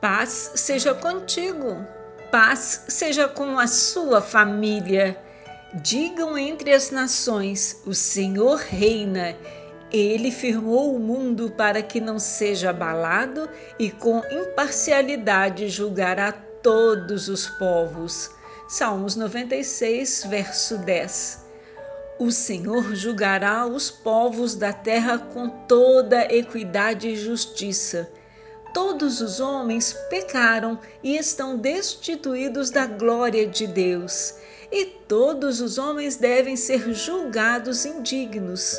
Paz seja contigo, paz seja com a sua família. Digam entre as nações: o Senhor reina. Ele firmou o mundo para que não seja abalado e com imparcialidade julgará todos os povos. Salmos 96, verso 10. O Senhor julgará os povos da terra com toda equidade e justiça Todos os homens pecaram e estão destituídos da glória de Deus, e todos os homens devem ser julgados indignos.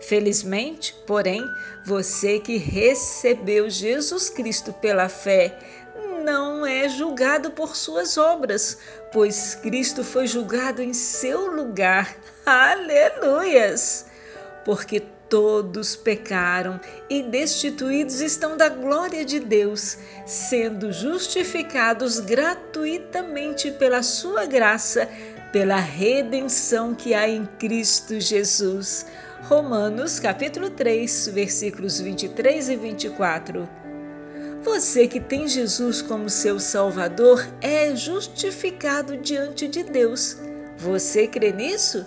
Felizmente, porém, você que recebeu Jesus Cristo pela fé, não é julgado por suas obras, pois Cristo foi julgado em seu lugar. Aleluias! Porque Todos pecaram e destituídos estão da glória de Deus, sendo justificados gratuitamente pela sua graça, pela redenção que há em Cristo Jesus. Romanos capítulo 3, versículos 23 e 24. Você que tem Jesus como seu Salvador é justificado diante de Deus. Você crê nisso?